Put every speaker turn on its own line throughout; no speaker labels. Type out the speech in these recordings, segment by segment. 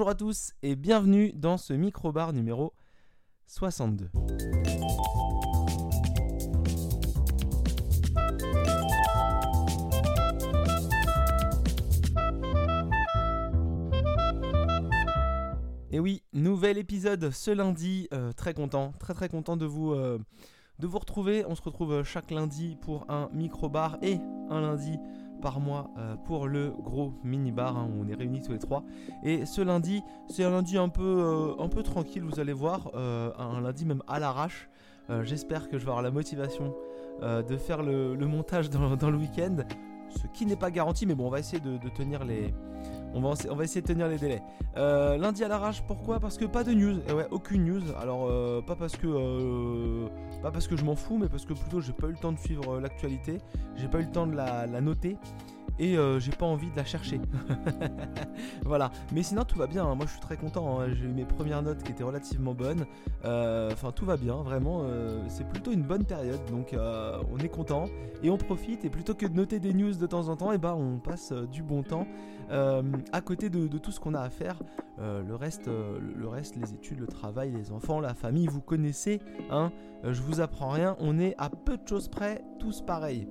Bonjour à tous et bienvenue dans ce micro-bar numéro 62. Et oui, nouvel épisode ce lundi, euh, très content, très très content de vous, euh, de vous retrouver. On se retrouve euh, chaque lundi pour un micro-bar et un lundi par mois euh, pour le gros mini-bar hein, où on est réunis tous les trois. Et ce lundi, c'est un lundi un peu, euh, un peu tranquille, vous allez voir, euh, un lundi même à l'arrache. J'espère que je vais avoir la motivation de faire le, montage dans, le week-end, ce qui n'est pas garanti, mais bon, on va essayer de, tenir les... On va, on va essayer de tenir les délais. Lundi à l'arrache, pourquoi? Parce que pas de news. Et ouais, aucune news. Alors pas parce que pas parce que je m'en fous, mais parce que plutôt j'ai pas eu le temps de suivre euh, l'actualité. J'ai pas eu le temps de la, noter et euh, j'ai pas envie de la chercher. voilà. Mais sinon tout va bien. hein. Moi je suis très content. hein. J'ai eu mes premières notes qui étaient relativement bonnes. Euh, Enfin tout va bien. Vraiment, c'est plutôt une bonne période. Donc on est content et on profite. Et plutôt que de noter des news de temps en temps, et ben on passe du bon temps à côté de, tout ce qu'on a à faire. Le reste, le reste, les études, le travail, les enfants, la famille, vous connaissez. Hein apprends rien. On est à peu de choses près, tous pareils.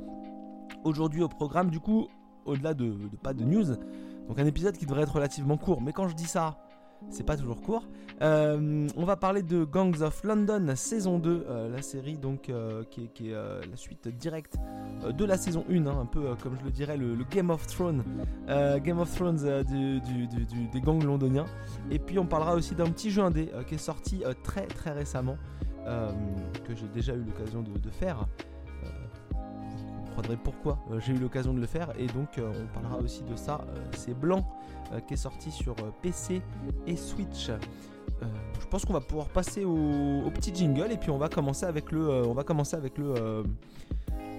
Aujourd'hui au programme, du coup, au-delà de, pas de news, donc un épisode qui devrait être relativement court. Mais quand je dis ça, c'est pas toujours court. Euh, on va parler de Gangs of London saison 2, euh, la série donc euh, qui est, la suite directe de la saison 1, hein, un peu comme je le dirais le, Game of Thrones, Game of Thrones du- du- des gangs londoniens. Et puis on parlera aussi d'un petit jeu indé qui est sorti très très récemment, que j'ai déjà eu l'occasion de, faire. Euh, vous comprendrez pourquoi euh, j'ai eu l'occasion de le faire. Et donc euh, on parlera aussi de ça. euh, C'est Blanc euh, qui est sorti sur euh, PC et Switch. Euh, je pense qu'on va pouvoir passer au, petit jingle et puis on va commencer avec le, euh, on va commencer avec le, euh,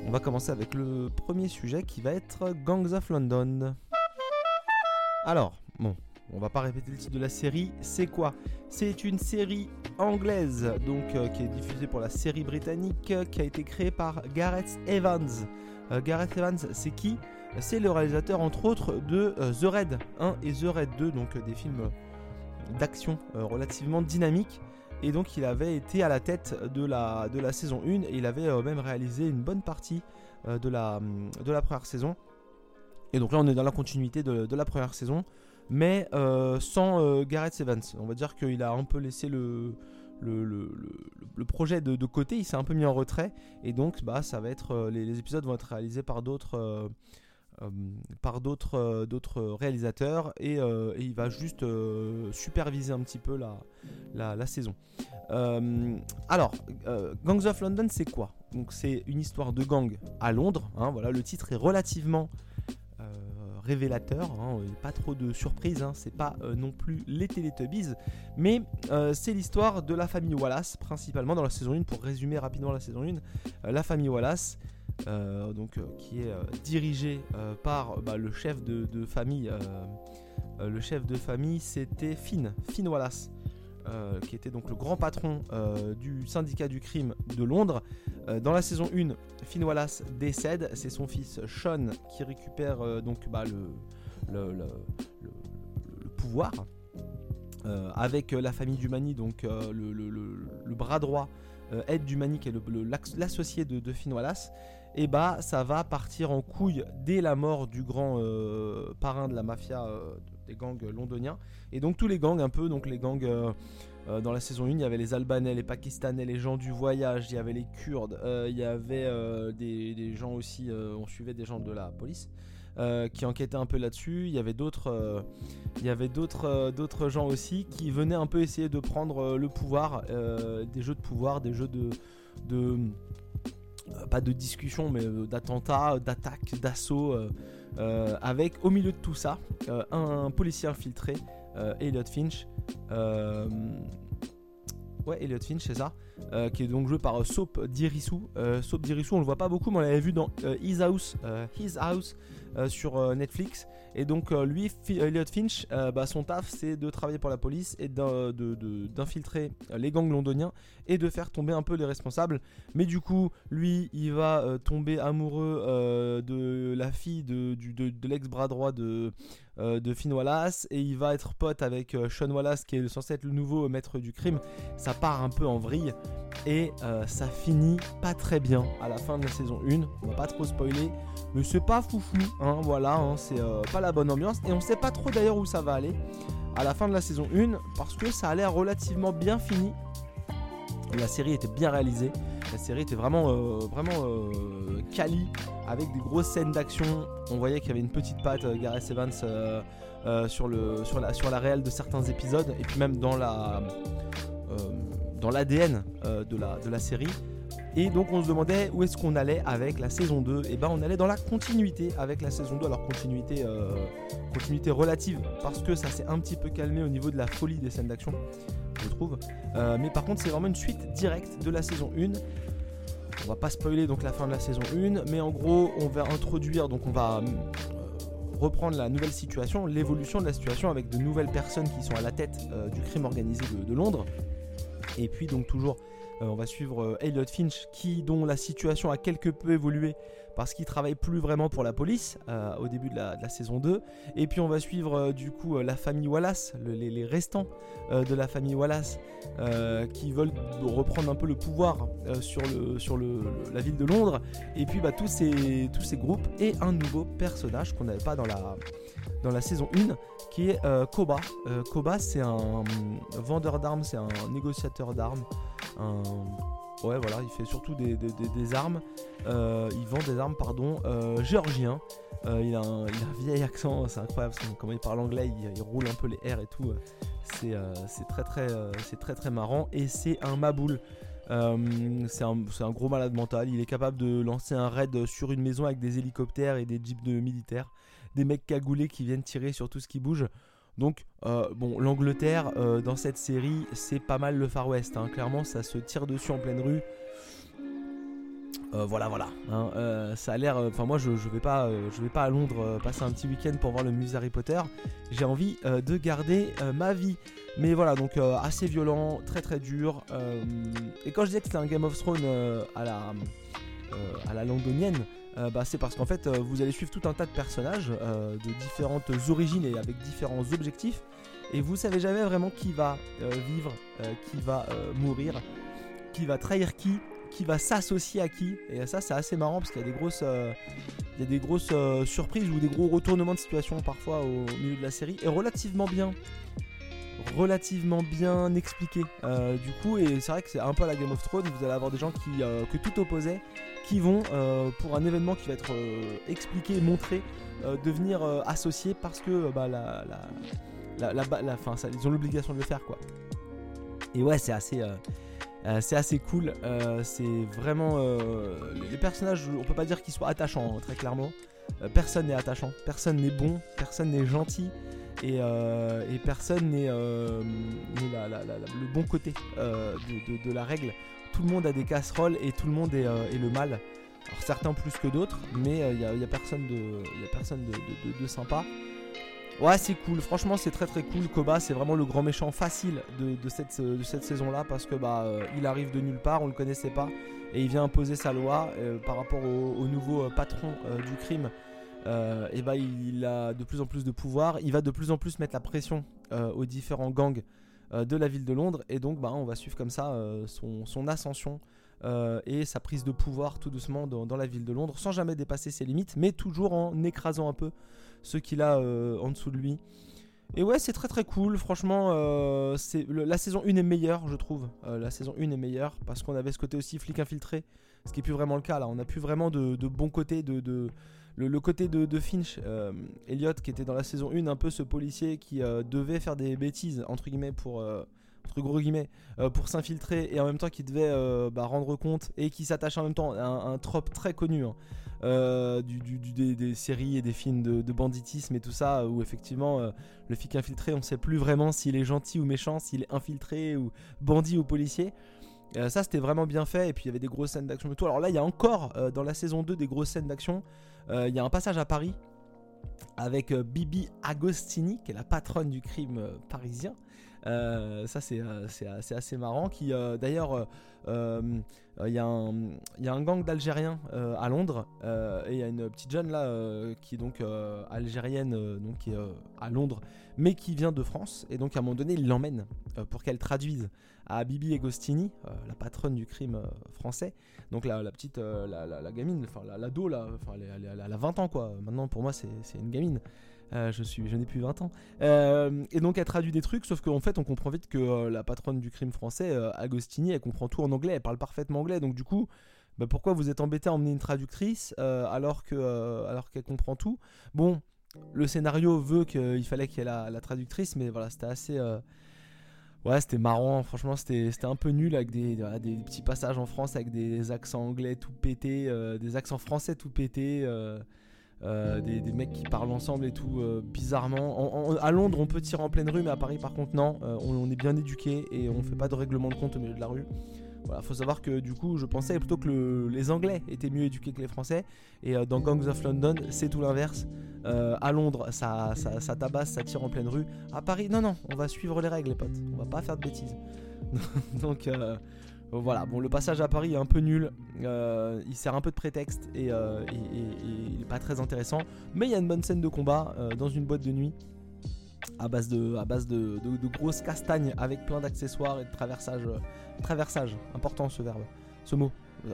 on va commencer avec le premier sujet qui va être Gangs of London. Alors, bon, on va pas répéter le titre de la série. C'est quoi? C'est une série anglaise, donc euh, qui est diffusée pour la série britannique, euh, qui a été créée par Gareth Evans. Euh, Gareth Evans, c'est qui? C'est le réalisateur entre autres de The Raid 1 et The Raid 2, donc des films d'action relativement dynamiques. Et donc il avait été à la tête de la, de la saison 1 et il avait même réalisé une bonne partie de, la, première saison. Et donc là on est dans la continuité de la première saison, mais euh, sans euh, Gareth Evans. On va dire qu'il a un peu laissé le, le, le- le- projet de, côté, il s'est un peu mis en retrait, et donc bah, ça va être, euh, les, épisodes vont être réalisés par d'autres... par d'autres d'autres réalisateurs et, il va juste superviser un petit peu la, la, saison. Alors, Gangs of London, c'est quoi? Donc, c'est une histoire de gang à Londres. hein, voilà, le titre est relativement révélateur. hein, et pas trop de surprises. hein, c'est pas euh, non plus les Teletubbies, mais euh, c'est l'histoire de la famille Wallace, principalement dans la saison 1. Pour résumer rapidement la saison 1, euh, la famille Wallace. euh, donc, euh, qui est euh, dirigée euh, par bah, le chef de, famille. euh, euh, le chef de famille, c'était Finn, Finn Wallace, euh, qui était donc le grand patron euh, du syndicat du crime de Londres. Euh, dans la saison 1, Finn Wallace décède, c'est son fils Sean qui récupère donc bah, le, pouvoir. Avec la famille Dumani, donc le, bras droit Ed Dumani, qui est l'associé de, de Finn Wallace, et bah ça va partir en couille dès la mort du grand parrain de la mafia gangs londoniens. Et donc tous les gangs un peu, donc les gangs euh, euh, dans la saison 1, il y avait les Albanais, les Pakistanais, les gens du voyage, il y avait les Kurdes, euh, il y avait euh, des, des gens aussi, euh, on suivait des gens de la police. euh, qui enquêtaient un peu là-dessus. Il y avait d'autres, euh, il y avait d'autres, euh, d'autres gens aussi qui venaient un peu essayer de prendre euh, le pouvoir, euh, des jeux de pouvoir, des jeux de, de euh, pas de discussion, mais euh, d'attentats, d'attaques, d'assauts, euh, euh, avec au milieu de tout ça euh, un policier infiltré, euh, Elliot Finch. euh, Ouais, Elliot Finch, c'est ça. euh, qui est donc joué par euh, Soap Dirisu. Euh, Soap Dirisu, on le voit pas beaucoup, mais on l'avait vu dans euh, His House, euh, His House sur Netflix. Et donc lui, Elliot Finch, bah, son taf c'est de travailler pour la police et d'infiltrer les gangs londoniens et de faire tomber un peu les responsables. Mais du coup, lui, il va tomber amoureux de la fille de, de l'ex-bras droit de, de Finn Wallace et il va être pote avec Sean Wallace qui est censé être le nouveau maître du crime. Ça part un peu en vrille et ça finit pas très bien à la fin de la saison 1. On va pas trop spoiler, mais c'est pas foufou, hein, voilà, hein, c'est euh, pas la bonne ambiance. Et on sait pas trop d'ailleurs où ça va aller à la fin de la saison 1 parce que ça a l'air relativement bien fini. La série était bien réalisée, la série était vraiment, euh, vraiment euh, quali avec des grosses scènes d'action. On voyait qu'il y avait une petite patte Gareth Evans sur, la, sur la réelle de certains épisodes et puis même dans la dans l'ADN de, la, de la série. Et donc on se demandait où est-ce qu'on allait avec la saison 2. Et ben on allait dans la continuité avec la saison 2. Alors continuité, euh, continuité relative parce que ça s'est un petit peu calmé au niveau de la folie des scènes d'action, je trouve. Euh, mais par contre c'est vraiment une suite directe de la saison 1. On va pas spoiler donc la fin de la saison 1, mais en gros on va introduire, donc on va euh, reprendre la nouvelle situation, l'évolution de la situation avec de nouvelles personnes qui sont à la tête du crime organisé de Londres. Et puis donc toujours euh, on va suivre euh, Elliot Finch, qui, dont la situation a quelque peu évolué parce qu'il travaille plus vraiment pour la police euh, au début de la, saison 2. Et puis on va suivre du coup la famille Wallace, les, restants de la famille Wallace, qui veulent reprendre un peu le pouvoir sur, la ville de Londres. Et puis bah, tous, ces, tous ces groupes et un nouveau personnage qu'on n'avait pas dans la, dans la saison 1 qui est Koba. Koba c'est un vendeur d'armes, c'est un négociateur d'armes Ouais, voilà, il fait surtout des, armes. Euh, il vend des armes, pardon, euh, géorgien. Euh, il, a un, vieil accent, c'est incroyable. Comment il parle anglais, il, roule un peu les airs et tout. C'est très, très, c'est très, très marrant. Et c'est un maboule. c'est un, un, gros malade mental. Il est capable de lancer un raid sur une maison avec des hélicoptères et des jeeps de militaires. Des mecs cagoulés qui viennent tirer sur tout ce qui bouge. Donc, euh, bon, l'Angleterre, euh, dans cette série, c'est pas mal le Far West. Hein. Clairement, ça se tire dessus en pleine rue. Euh, voilà, voilà. Hein. ça a l'air. Enfin, moi, je, je, vais pas, je vais pas à Londres passer un petit week-end pour voir le musée Harry Potter. J'ai envie de garder ma vie. Mais voilà, donc assez violent, très très dur. et quand je disais que c'était un Game of Thrones à la à la londonienne, euh, bah, c'est parce qu'en fait euh, vous allez suivre tout un tas de personnages euh, de différentes origines et avec différents objectifs. Et vous savez jamais vraiment qui va vivre, qui va mourir, qui va trahir qui, qui va s'associer à qui. Et ça c'est assez marrant parce qu'il y a des grosses, il y a des grosses surprises ou des gros retournements de situation parfois au milieu de la série. Et relativement bien relativement bien expliqué du coup et c'est vrai que c'est un peu à la Game of Thrones vous allez avoir des gens qui que tout opposait qui vont, euh, pour un événement qui va être euh, expliqué montré, euh, devenir associés parce que bah, la, la, la, fin, ça, ils ont l'obligation de le faire. quoi. Et ouais, c'est assez, c'est assez cool. c'est vraiment. les personnages, on peut pas dire qu'ils soient attachants, hein, très clairement. personne n'est attachant, personne n'est bon, personne n'est gentil. Et, et, personne n'est le bon côté de, de, la règle tout le monde a des casseroles et tout le monde est, euh, le mal. Alors certains plus que d'autres, mais il euh, n'y a, personne, de, y a personne de, sympa. Ouais, c'est cool. Franchement, c'est très très cool. Koba, c'est vraiment le grand méchant facile de, cette, saison-là parce que bah, euh, il arrive de nulle part, on le connaissait pas, et il vient imposer sa loi par rapport au, nouveau patron du crime. Et bah, il a de plus en plus de pouvoir. Il va de plus en plus mettre la pression aux différents gangs euh, de la ville de Londres. Et donc, bah, on va suivre comme ça euh, son, ascension euh, et sa prise de pouvoir tout doucement dans, la ville de Londres, sans jamais dépasser ses limites, mais toujours en écrasant un peu ceux qu'il a en dessous de lui. Et ouais, c'est très très cool. Franchement, la saison 1 est meilleure, je trouve. la saison 1 est meilleure parce qu'on avait ce côté aussi flic infiltré, ce qui est plus vraiment le cas là. On a plus vraiment de, de bons côtés de, le, côté de, Finch, euh, Elliot, qui était dans la saison 1, un peu ce policier qui euh, devait faire des bêtises, entre guillemets, pour. Euh, guillemets, pour s'infiltrer et en même temps qui devait bah, rendre compte et qui s'attache en même temps à un, trope très connu hein, des, séries et des films de, banditisme et tout ça, où effectivement le flic infiltré, on sait plus vraiment s'il est gentil ou méchant, s'il est infiltré ou bandit ou policier. ça c'était vraiment bien fait et puis il y avait des grosses scènes d'action et tout. Alors là il y a encore dans la saison 2 des grosses scènes d'action. Euh, il y a un passage à Paris avec Bibi Agostini, qui est la patronne du crime parisien. ça, c'est assez marrant. Qui, d'ailleurs, il y, a un gang d'Algériens à Londres et il y a une petite jeune là qui est donc algérienne, donc qui est à Londres, mais qui vient de France. Et donc, à un moment donné, il l'emmène pour qu'elle traduise à Bibi Agostini, la patronne du crime français. Donc la, petite, euh, la, gamine, enfin l'ado là, enfin elle, a 20 ans quoi. Maintenant pour moi c'est une gamine. Euh, je suis, je n'ai plus 20 ans. Euh, et donc elle traduit des trucs, sauf qu'en fait on comprend vite que la patronne du crime français, Agostini, elle comprend tout en anglais, elle parle parfaitement anglais. Donc du coup, bah, pourquoi vous êtes embêté à emmener une traductrice alors que alors qu'elle comprend tout? Bon, le scénario veut qu'il fallait qu'il y ait la, traductrice, mais voilà, c'était assez Ouais, c'était marrant, franchement, c'était un peu nul avec des, des, petits passages en France avec des accents anglais tout pétés, euh, des accents français tout pétés, euh, euh, des, mecs qui parlent ensemble et tout, bizarrement. à Londres, on peut tirer en pleine rue, mais à Paris, par contre, non. On, on, est bien éduqué et on fait pas de règlement de compte au milieu de la rue. Voilà, faut savoir que du coup, je pensais plutôt que les Anglais étaient mieux éduqués que les Français. Et euh, dans Gangs of London, c'est tout l'inverse. Euh, à Londres, ça, ça, tabasse, ça tire en pleine rue. À Paris, non, non, on va suivre les règles, les potes. On va pas faire de bêtises. Donc euh, voilà, bon, le passage à Paris est un peu nul. il sert un peu de prétexte et, il est pas très intéressant. Mais il y a une bonne scène de combat dans une boîte de nuit à base de, grosses castagnes avec plein d'accessoires et de traversage. Euh, traversage, important ce verbe, ce mot.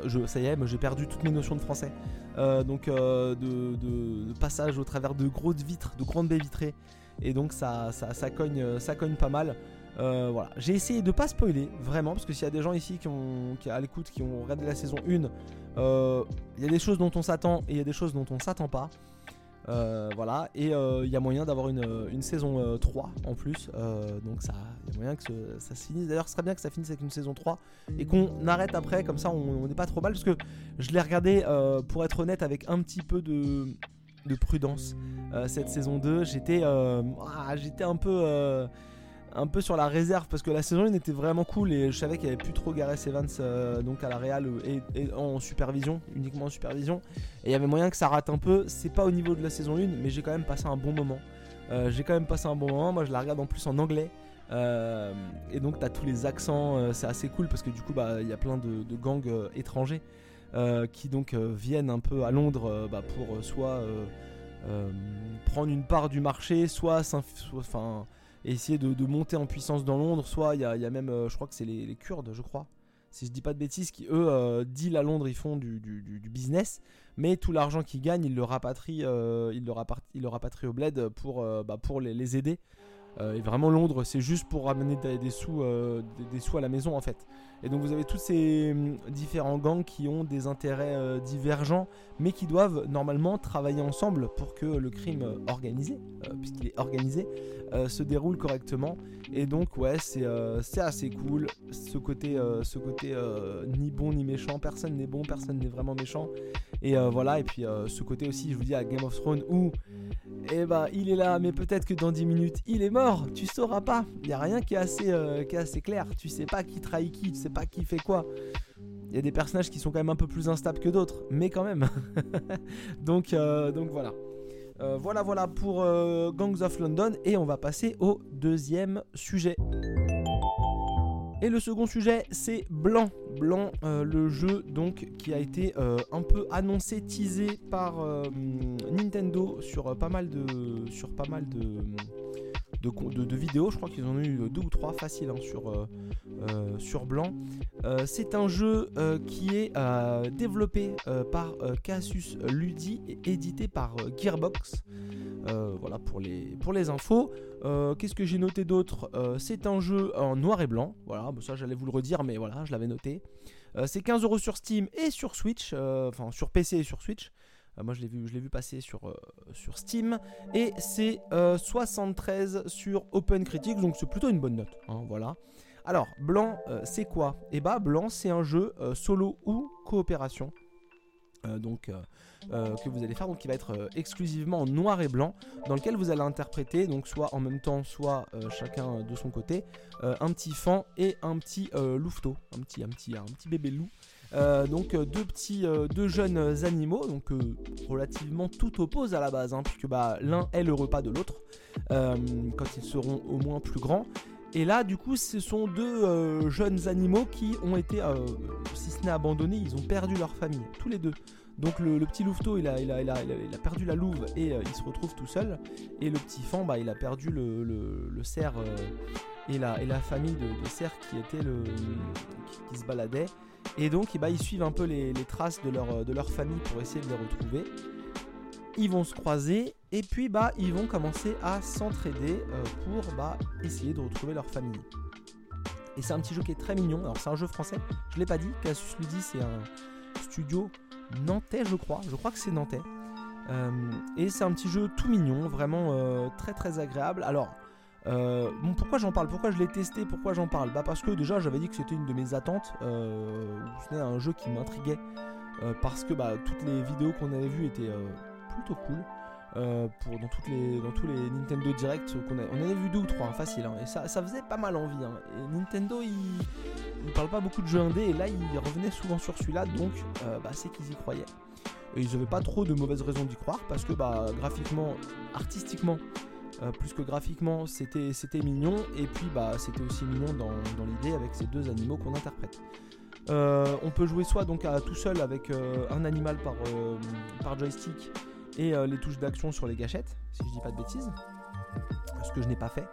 Je, ça y est, j'ai perdu toutes mes notions de français. Euh, donc euh, de, passage au travers de grosses vitres, de grandes baies vitrées. Et donc ça, cogne, ça cogne pas mal. Voilà. J'ai essayé de pas spoiler, vraiment, parce que s'il y a des gens ici qui, ont, à l'écoute qui ont regardé la saison 1, il y a des choses dont on s'attend et il y a des choses dont on s'attend pas. Euh, voilà, et euh, il y a moyen d'avoir une, saison 3 euh, en plus. donc ça, il y a moyen que ça se finisse. D'ailleurs, ce serait bien que ça finisse avec une saison 3 et qu'on arrête après, comme ça on n'est pas trop mal. Parce que je l'ai regardé, pour être honnête, avec un petit peu de, prudence. cette saison 2, j'étais ah, j'étais un peu un peu sur la réserve parce que la saison 1 était vraiment cool et je savais qu'il n'y avait plus trop Gareth Evans euh, donc à la Real euh, et, en supervision, uniquement en supervision. Et il y avait moyen que ça rate un peu. C'est pas au niveau de la saison 1, mais j'ai quand même passé un bon moment. Euh, j'ai quand même passé un bon moment. Moi, je la regarde en plus en anglais. et donc, t'as tous les accents. c'est assez cool parce que du coup, bah, il y a plein de, gangs étrangers qui donc viennent un peu à Londres bah, pour soit prendre une part du marché, soit, enfin essayer de, monter en puissance dans Londres. Soit il y, a, même, euh, je crois que c'est les, Kurdes, je crois, si je dis pas de bêtises, qui eux, euh, deal à Londres, ils font du, business, mais tout l'argent qu'ils gagnent, ils le rapatrient, euh, le au bled pour, bah, pour les, aider. Et vraiment Londres, c'est juste pour ramener des, sous, des, sous à la maison en fait. Et donc vous avez tous ces hum, différents gangs qui ont des intérêts divergents, mais qui doivent normalement travailler ensemble pour que le crime organisé, puisqu'il est organisé, euh, se déroule correctement. Et donc ouais, c'est euh, assez cool. Ce côté, euh, ce côté ni bon ni méchant, personne n'est bon, personne n'est vraiment méchant. Et voilà, et puis ce côté aussi, je vous dis à Game of Thrones où eh ben, il est là, mais peut-être que dans 10 minutes, il est mort. Tu sauras pas. Il y a rien qui est assez, qui est assez clair. Tu sais pas qui trahit qui, tu sais pas qui fait quoi. Il y a des personnages qui sont quand même un peu plus instables que d'autres, mais quand même. donc, donc voilà. Euh, voilà, voilà pour euh, Gangs of London. Et on va passer au deuxième sujet. Et le second sujet, c'est Blanc. Blanc, euh, le jeu donc qui a été un peu annoncé, teasé par Nintendo sur pas mal de, sur pas mal de, vidéos. Je crois qu'ils en ont eu deux ou trois faciles hein, sur, euh, euh, sur Blanc. Euh, c'est un jeu qui est développé par Casus Ludi et édité par Gearbox. voilà pour les, pour les infos. Qu'est-ce que j'ai noté d'autre? C'est un jeu en noir et blanc. Voilà, ça j'allais vous le redire, mais voilà, je l'avais noté. c'est 15 euros sur Steam et sur Switch, enfin sur PC et sur Switch. Euh, moi, je l'ai vu, passer sur, euh, Steam. Et c'est 73 euh, sur Open Critics, donc c'est plutôt une bonne note. Hein, voilà. Alors, Blanc, c'est quoi? Eh bah, Blanc, c'est un jeu solo ou coopération. donc que vous allez faire donc qui va être exclusivement en noir et blanc dans lequel vous allez interpréter donc soit en même temps soit chacun de son côté un petit fan et un petit louveteau un petit un petit un petit bébé loup euh, donc euh, deux petits, euh, deux jeunes animaux, donc relativement tout oppose à la base, hein, puisque bah, l'un est le repas de l'autre quand ils seront au moins plus grands. Et là, du coup, ce sont deux jeunes animaux qui ont été, si ce n'est abandonnés, ils ont perdu leur famille, tous les deux. Donc le, petit louveteau, il a, il, a, il, a, perdu la louve et il se retrouve tout seul. Et le petit fan, bah, il a perdu le, cerf et, la, famille de, de cerfs qui, était le, qui se baladait. Et donc, eh ben, ils suivent un peu les, traces de leur, famille pour essayer de les retrouver. Ils vont se croiser et puis bah, ils vont commencer à s'entraider euh, pour bah, essayer de retrouver leur famille. Et c'est un petit jeu qui est très mignon. Alors, c'est un jeu français, je ne l'ai pas dit. Casus Ludi, c'est un studio nantais, je crois. Je crois que c'est nantais. Euh, et c'est un petit jeu tout mignon, vraiment euh, très très agréable. Alors, euh, pourquoi j'en parle? Pourquoi je l'ai testé? Pourquoi j'en parle? Bah parce que déjà j'avais dit que c'était une de mes attentes. Euh, c'était un jeu qui m'intriguait euh, parce que bah, toutes les vidéos qu'on avait vues étaient plutôt cool. pour dans toutes les dans tous les Nintendo Direct qu'on a, on avait vu deux ou trois hein, facile hein, et ça, ça, faisait pas mal envie hein. et Nintendo il, il parle pas beaucoup de jeux indés et là il revenait souvent sur celui-là donc bah, c'est qu'ils y croyaient ils avaient pas trop de mauvaises raisons d'y croire parce que bah graphiquement artistiquement euh, plus que graphiquement, c'était, c'était mignon. Et puis, bah, c'était aussi mignon dans, l'idée avec ces deux animaux qu'on interprète. Euh, on peut jouer soit donc à tout seul avec euh, un animal par, par joystick et les touches d'action sur les gâchettes, si je dis pas de bêtises. Ce que je n'ai pas fait.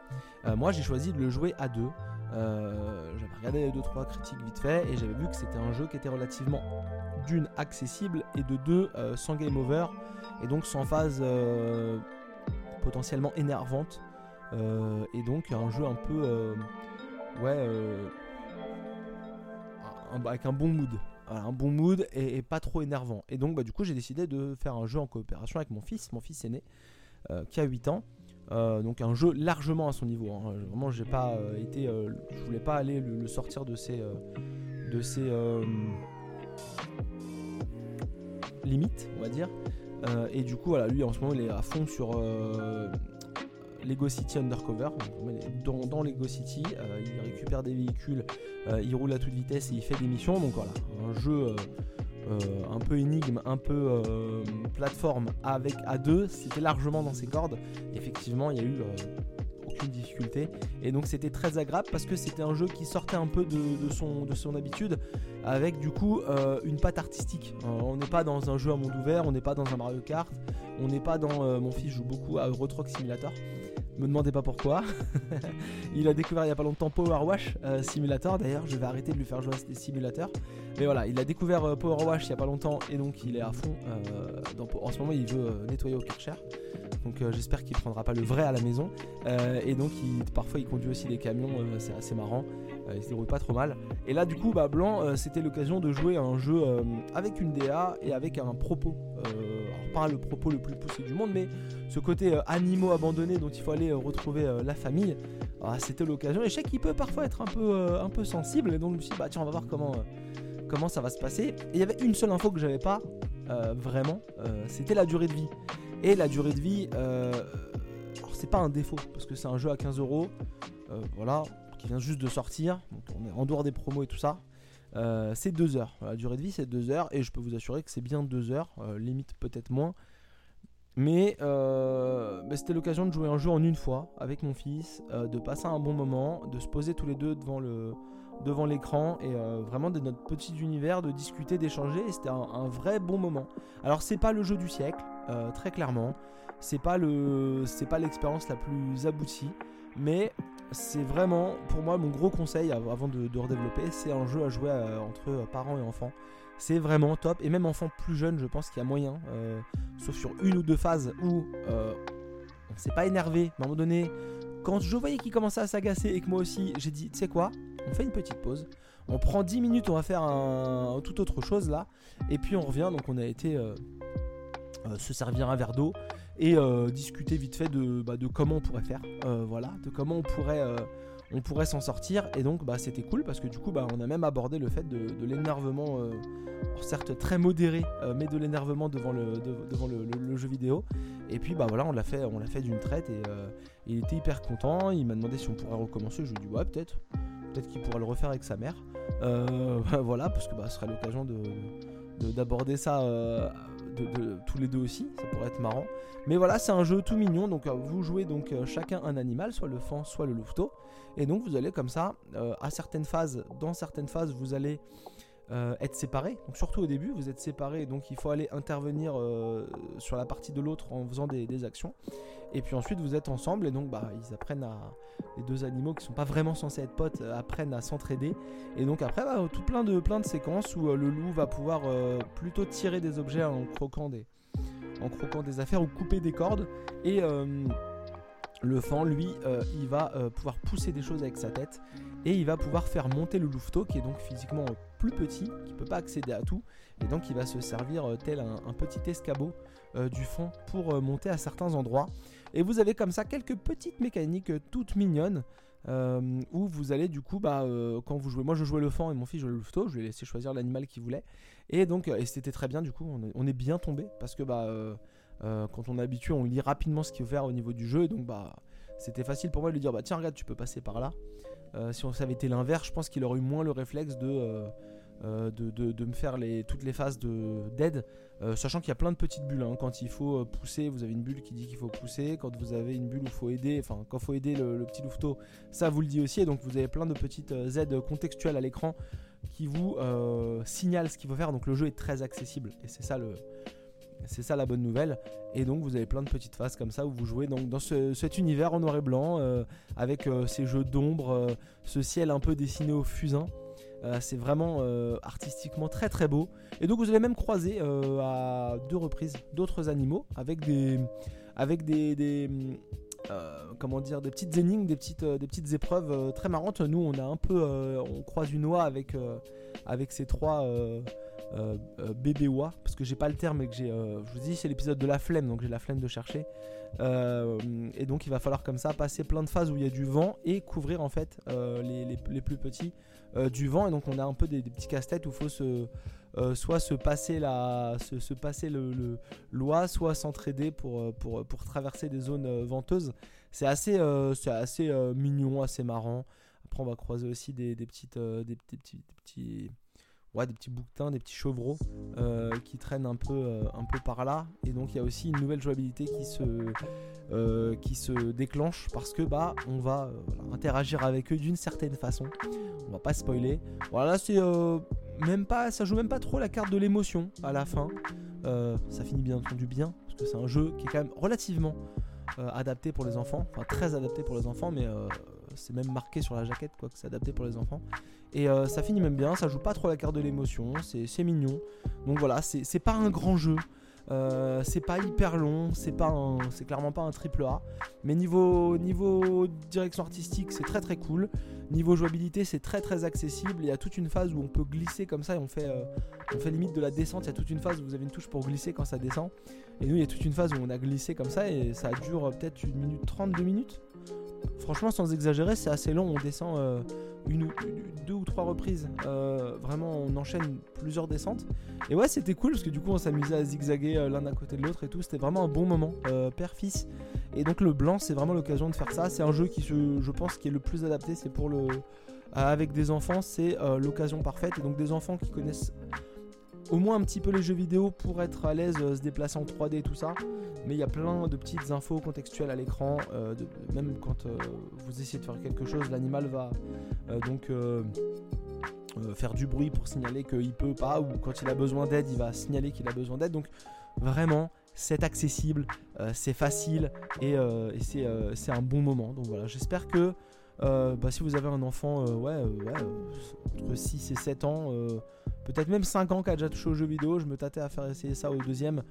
moi, j'ai choisi de le jouer à deux. j'avais regardé 2-3 critiques vite fait et j'avais vu que c'était un jeu qui était relativement d'une accessible et de deux sans game over et donc sans phase potentiellement énervante. Euh, et donc un jeu un peu euh, ouais euh, avec un bon mood. Un bon mood et, pas trop énervant. Et donc bah, du coup j'ai décidé de faire un jeu en coopération avec mon fils. Mon fils aîné qui a 8 ans. Donc un jeu largement à son niveau hein. vraiment j'ai pas été je voulais pas aller le, sortir de ses de ses limites on va dire et du coup, voilà, lui en ce moment il est à fond sur euh, Lego City Undercover. Dans, dans Lego City, euh, il récupère des véhicules, il roule à toute vitesse et il fait des missions. Donc voilà, un jeu un peu énigme, un peu plateforme avec A2, c'était largement dans ses cordes. Effectivement, il y a eu difficulté. Et donc c'était très agréable parce que c'était un jeu qui sortait un peu de, son, de son habitude avec du coup euh, une patte artistique. Euh, on n'est pas dans un jeu à monde ouvert, on n'est pas dans un Mario Kart, on n'est pas dans... Euh, mon fils joue beaucoup à Euro Truck Simulator. Me demandez pas pourquoi. il a découvert il y a pas longtemps Power Wash Simulator. D'ailleurs, je vais arrêter de lui faire jouer à des simulateurs. Mais voilà, il a découvert Power Wash il y a pas longtemps et donc il est à fond. en ce moment, il veut nettoyer au Karcher. Donc euh, j'espère qu'il prendra pas le vrai à la maison. Euh, et donc parfois il conduit aussi des camions, euh, c'est assez marrant. il se débrouille pas trop mal. Et là du coup bah, Blanc c'était l'occasion de jouer à un jeu avec une DA et avec un propos. alors pas le propos le plus poussé du monde, mais ce côté animaux abandonnés dont il faut aller retrouver la famille. Ah, c'était l'occasion. Et je sais qu'il peut parfois être un peu, un peu sensible. Et donc je me suis dit bah tiens on va voir comment, comment ça va se passer. Et il y avait une seule info que j'avais pas vraiment, c'était la durée de vie. Et la durée de vie, euh, c'est pas un défaut, parce que c'est un jeu à 15 euros, euh, voilà, qui vient juste de sortir, donc on est en dehors des promos et tout ça. Euh, c'est 2 heures. La durée de vie, c'est 2 heures, et je peux vous assurer que c'est bien 2 heures, limite peut-être moins. Mais c'était l'occasion de jouer un jeu en une fois avec mon fils, de passer un bon moment, de se poser tous les deux devant le devant l'écran et vraiment de notre petit univers, de discuter, d'échanger. Et c'était un, vrai bon moment. Alors c'est pas le jeu du siècle, euh, très clairement. C'est pas le, c'est pas l'expérience la plus aboutie, mais c'est vraiment pour moi mon gros conseil avant de, redévelopper, c'est un jeu à jouer euh, entre parents et enfants. C'est vraiment top et même enfants plus jeunes, je pense qu'il y a moyen, euh, sauf sur une ou deux phases où on s'est pas énervé. À un moment donné, quand je voyais qu'il commençait à s'agacer et que moi aussi, j'ai dit, tu sais quoi, on fait une petite pause. On prend 10 minutes, on va faire un, tout autre chose là. Et puis on revient, donc on a été euh, se servir un verre d'eau et euh, discuter vite fait de, bah, de, comment on pourrait faire. Euh, voilà, de comment on pourrait, on pourrait s'en sortir. Et donc, bah, c'était cool parce que du coup, bah, on a même abordé le fait de, l'énervement, euh, certes très modéré, euh, mais de l'énervement devant, le, devant le, jeu vidéo. Et puis, bah voilà, on l'a fait, on l'a fait d'une traite et euh, il était hyper content. Il m'a demandé si on pourrait recommencer. Je lui ai dit, ouais, peut-être. Peut-être qu'il pourrait le refaire avec sa mère. voilà, parce que bah, ce serait l'occasion de d'aborder ça tous les deux aussi, ça pourrait être marrant. Mais voilà, c'est un jeu tout mignon, donc euh, vous jouez donc euh, chacun un animal, soit le fan, soit le louveteau, et donc vous allez comme ça, euh, à certaines phases, dans certaines phases, vous allez être séparés, donc surtout au début, vous êtes séparés, donc il faut aller intervenir sur la partie de l'autre en faisant des, actions, et puis ensuite vous êtes ensemble, et donc bah, ils apprennent à, les deux animaux qui sont pas vraiment censés être potes apprennent à s'entraider, et donc après, bah, tout plein de, plein séquences où le loup va pouvoir plutôt tirer des objets en croquant des en croquant des affaires ou couper des cordes. Et euh, le fan, lui, euh, il va euh, pouvoir pousser des choses avec sa tête et il va pouvoir faire monter le louveteau qui est donc physiquement plus petit, qui peut pas accéder à tout, et donc il va se servir tel un, petit escabeau du fond pour monter à certains endroits. Et vous avez comme ça quelques petites mécaniques toutes mignonnes. où vous allez du coup bah quand vous jouez moi je jouais le fan et mon fils jouait le louveteau je lui ai laissé choisir l'animal qu'il voulait et donc, euh, et c'était très bien, du coup, on est, bien tombé parce que bah, euh, euh, quand on est habitué, on lit rapidement ce qui est ouvert au niveau du jeu. Donc, bah, c'était facile pour moi de lui dire bah, tiens, regarde, tu peux passer par là. si on savait été l'inverse, je pense qu'il aurait eu moins le réflexe de. de, me faire les, toutes les phases d'aide, sachant qu'il y a plein de petites bulles. Hein. Quand il faut pousser, vous avez une bulle qui dit qu'il faut pousser. Quand vous avez une bulle où il faut aider, enfin, quand il faut aider le, le, petit louveteau, ça vous le dit aussi. Et donc, vous avez plein de petites aides contextuelles à l'écran qui vous euh, signale ce qu'il faut faire. Donc le jeu est très accessible et c'est ça le, c'est ça la bonne nouvelle. Et donc vous avez plein de petites phases comme ça où vous jouez donc dans cet univers en noir et blanc euh, avec euh, ces jeux d'ombre, ce ciel un peu dessiné au fusain. c'est vraiment artistiquement très très beau. Et donc vous allez même croiser à deux reprises d'autres animaux avec des, avec des, euh, comment dire, des petites énigmes, des petites, euh, épreuves euh, très marrantes. Nous, on a un peu, on croise une oie avec ces trois bébés oies, parce que j'ai pas le terme, mais que j'ai, je vous dis, c'est l'épisode de la flemme, donc j'ai la flemme de chercher. et donc il va falloir comme ça passer plein de phases où il y a du vent et couvrir en fait les, les, plus petits du vent. Et donc on a un peu des, petits casse-têtes où il faut se euh, soit se passer, la, se, passer le, l'oie, soit s'entraider pour, euh, pour, pour, traverser des zones euh, venteuses. C'est assez, c'est assez mignon, assez marrant. Après, on va croiser aussi des, des petites, des petits ouais, des petits bouquetins, des petits chevreaux qui traînent un peu, un peu par là. Et donc il y a aussi une nouvelle jouabilité qui se, qui se déclenche parce que bah on va interagir avec eux d'une certaine façon. On va pas spoiler. Voilà, c'est même pas, ça joue même pas trop la carte de l'émotion à la fin. Euh, ça finit bien entendu bien, parce que c'est un jeu qui est quand même relativement euh, adapté pour les enfants, enfin très adapté pour les enfants, mais euh, c'est même marqué sur la jaquette quoi que c'est adapté pour les enfants. Et ça finit même bien, ça joue pas trop la carte de l'émotion, c'est mignon. Donc voilà, c'est pas un grand jeu. Euh, c'est pas hyper long, c'est pas c'est clairement pas un triple A, mais niveau niveau direction artistique c'est très très cool. Niveau jouabilité c'est très très accessible. Il y a toute une phase où on peut glisser comme ça et on fait euh, on fait limite de la descente. Il y a toute une phase où vous avez une touche pour glisser quand ça descend. Et nous il y a toute une phase où on a glissé comme ça et ça dure peut-être une minute 30, deux minutes. Franchement sans exagérer c'est assez long. On descend euh, une, deux ou trois reprises. Euh, vraiment, on enchaîne plusieurs descentes. Et ouais, c'était cool parce que du coup, on s'amusait à zigzaguer euh, l'un à côté de l'autre et tout. C'était vraiment un bon moment, père-fils. Et donc, le blanc, c'est vraiment l'occasion de faire ça. C'est un jeu qui, je pense, qui est le plus adapté. C'est pour le. avec des enfants, c'est l'occasion parfaite. Et donc, des enfants qui connaissent au moins un petit peu les jeux vidéo pour être à l'aise, se déplacer en 3D et tout ça mais il y a plein de petites infos contextuelles à l'écran. Euh, même quand euh, vous essayez de faire quelque chose, l'animal va euh, donc faire du bruit pour signaler qu'il peut pas, ou quand il a besoin d'aide, il va signaler qu'il a besoin d'aide. Donc vraiment, c'est accessible, c'est facile et, c'est un bon moment. Donc voilà, j'espère que bah, si vous avez un enfant ouais, entre 6 et 7 ans, peut-être même 5 ans qui a déjà touché aux jeux vidéo, je me tâtais à faire essayer ça au deuxième.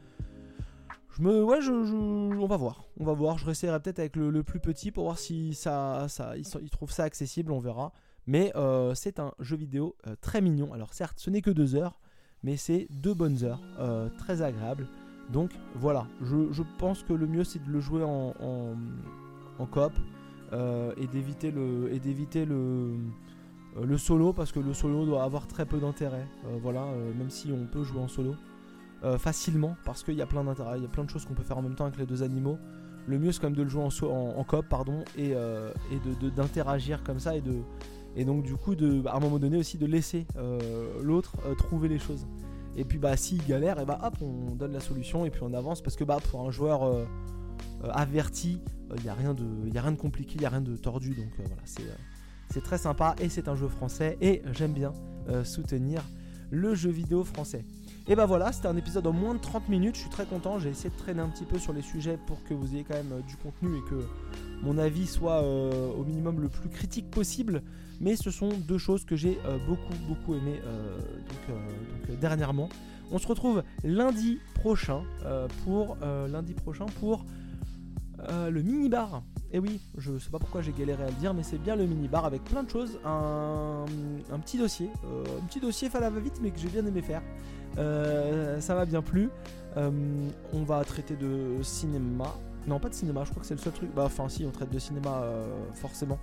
Ouais, on va voir, on va voir. Je réessayerai peut-être avec le, plus petit pour voir si ça, il, trouve ça accessible, on verra. Mais euh, c'est un jeu vidéo euh, très mignon. Alors certes, ce n'est que deux heures, mais c'est deux bonnes heures, euh, très agréable. Donc voilà, je, pense que le mieux c'est de le jouer en, coop. Et d'éviter le, et d'éviter le, le solo parce que le solo doit avoir très peu d'intérêt. voilà, même si on peut jouer en solo facilement parce qu'il y a plein d'intérêt, il y a plein de choses qu'on peut faire en même temps avec les deux animaux. Le mieux c'est quand même de le jouer en, en, coop pardon et, et d'interagir comme ça et de et donc du coup de à un moment donné aussi de laisser l'autre trouver les choses. Et puis bah s'il galère, et bah hop, on donne la solution et puis on avance parce que bah pour un joueur euh, euh, averti, il euh, n'y a, rien de, a rien de compliqué, il n'y a rien de tordu. Donc voilà, c'est très sympa et c'est un jeu français et j'aime bien soutenir le jeu vidéo français. Et bah voilà, c'était un épisode en moins de 30 minutes, je suis très content, j'ai essayé de traîner un petit peu sur les sujets pour que vous ayez quand même du contenu et que mon avis soit au minimum le plus critique possible. Mais ce sont deux choses que j'ai euh, beaucoup, beaucoup aimé euh, donc, euh, dernièrement. On se retrouve lundi prochain pour lundi prochain pour le mini bar. Et oui, je sais pas pourquoi j'ai galéré à le dire, mais c'est bien le mini bar avec plein de choses, un, petit dossier, un petit dossier fallait va vite, mais que j'ai bien aimé faire. ça m'a bien plu. on va traiter de cinéma. Non, pas de cinéma, je crois que c'est le seul truc. Bah, enfin, si, on traite de cinéma forcément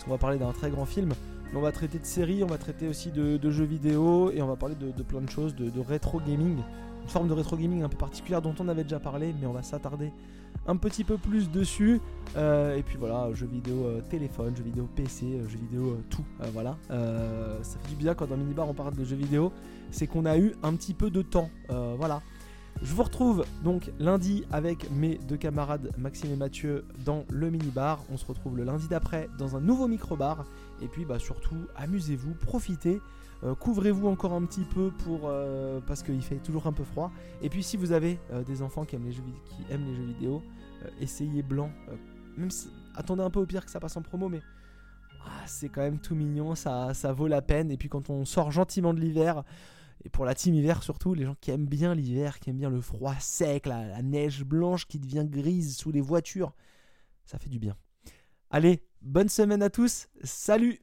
parce qu'on va parler d'un très grand film. Mais on va traiter de séries, on va traiter aussi de, jeux vidéo et on va parler de, plein de choses, de, rétro gaming. Une forme de rétro gaming un peu particulière dont on avait déjà parlé, mais on va s'attarder un petit peu plus dessus. Euh, et puis voilà, jeux vidéo euh, téléphone, jeux vidéo PC, euh, jeux vidéo tout. voilà. ça fait du bien quand dans Minibar on parle de jeux vidéo, c'est qu'on a eu un petit peu de temps. voilà. Je vous retrouve donc lundi avec mes deux camarades Maxime et Mathieu dans le mini-bar. On se retrouve le lundi d'après dans un nouveau micro-bar. Et puis bah, surtout, amusez-vous, profitez. Euh, couvrez-vous encore un petit peu pour euh, parce qu'il fait toujours un peu froid. Et puis si vous avez euh, des enfants qui aiment les jeux, qui aiment les jeux vidéo, essayez blanc. même attendez un peu au pire que ça passe en promo, mais ah, c'est quand même tout mignon, ça, ça vaut la peine. Et puis quand on sort gentiment de l'hiver, et pour la team hiver surtout, les gens qui aiment bien l'hiver, qui aiment bien le froid sec, la, neige blanche qui devient grise sous les voitures, ça fait du bien. Allez, bonne semaine à tous, salut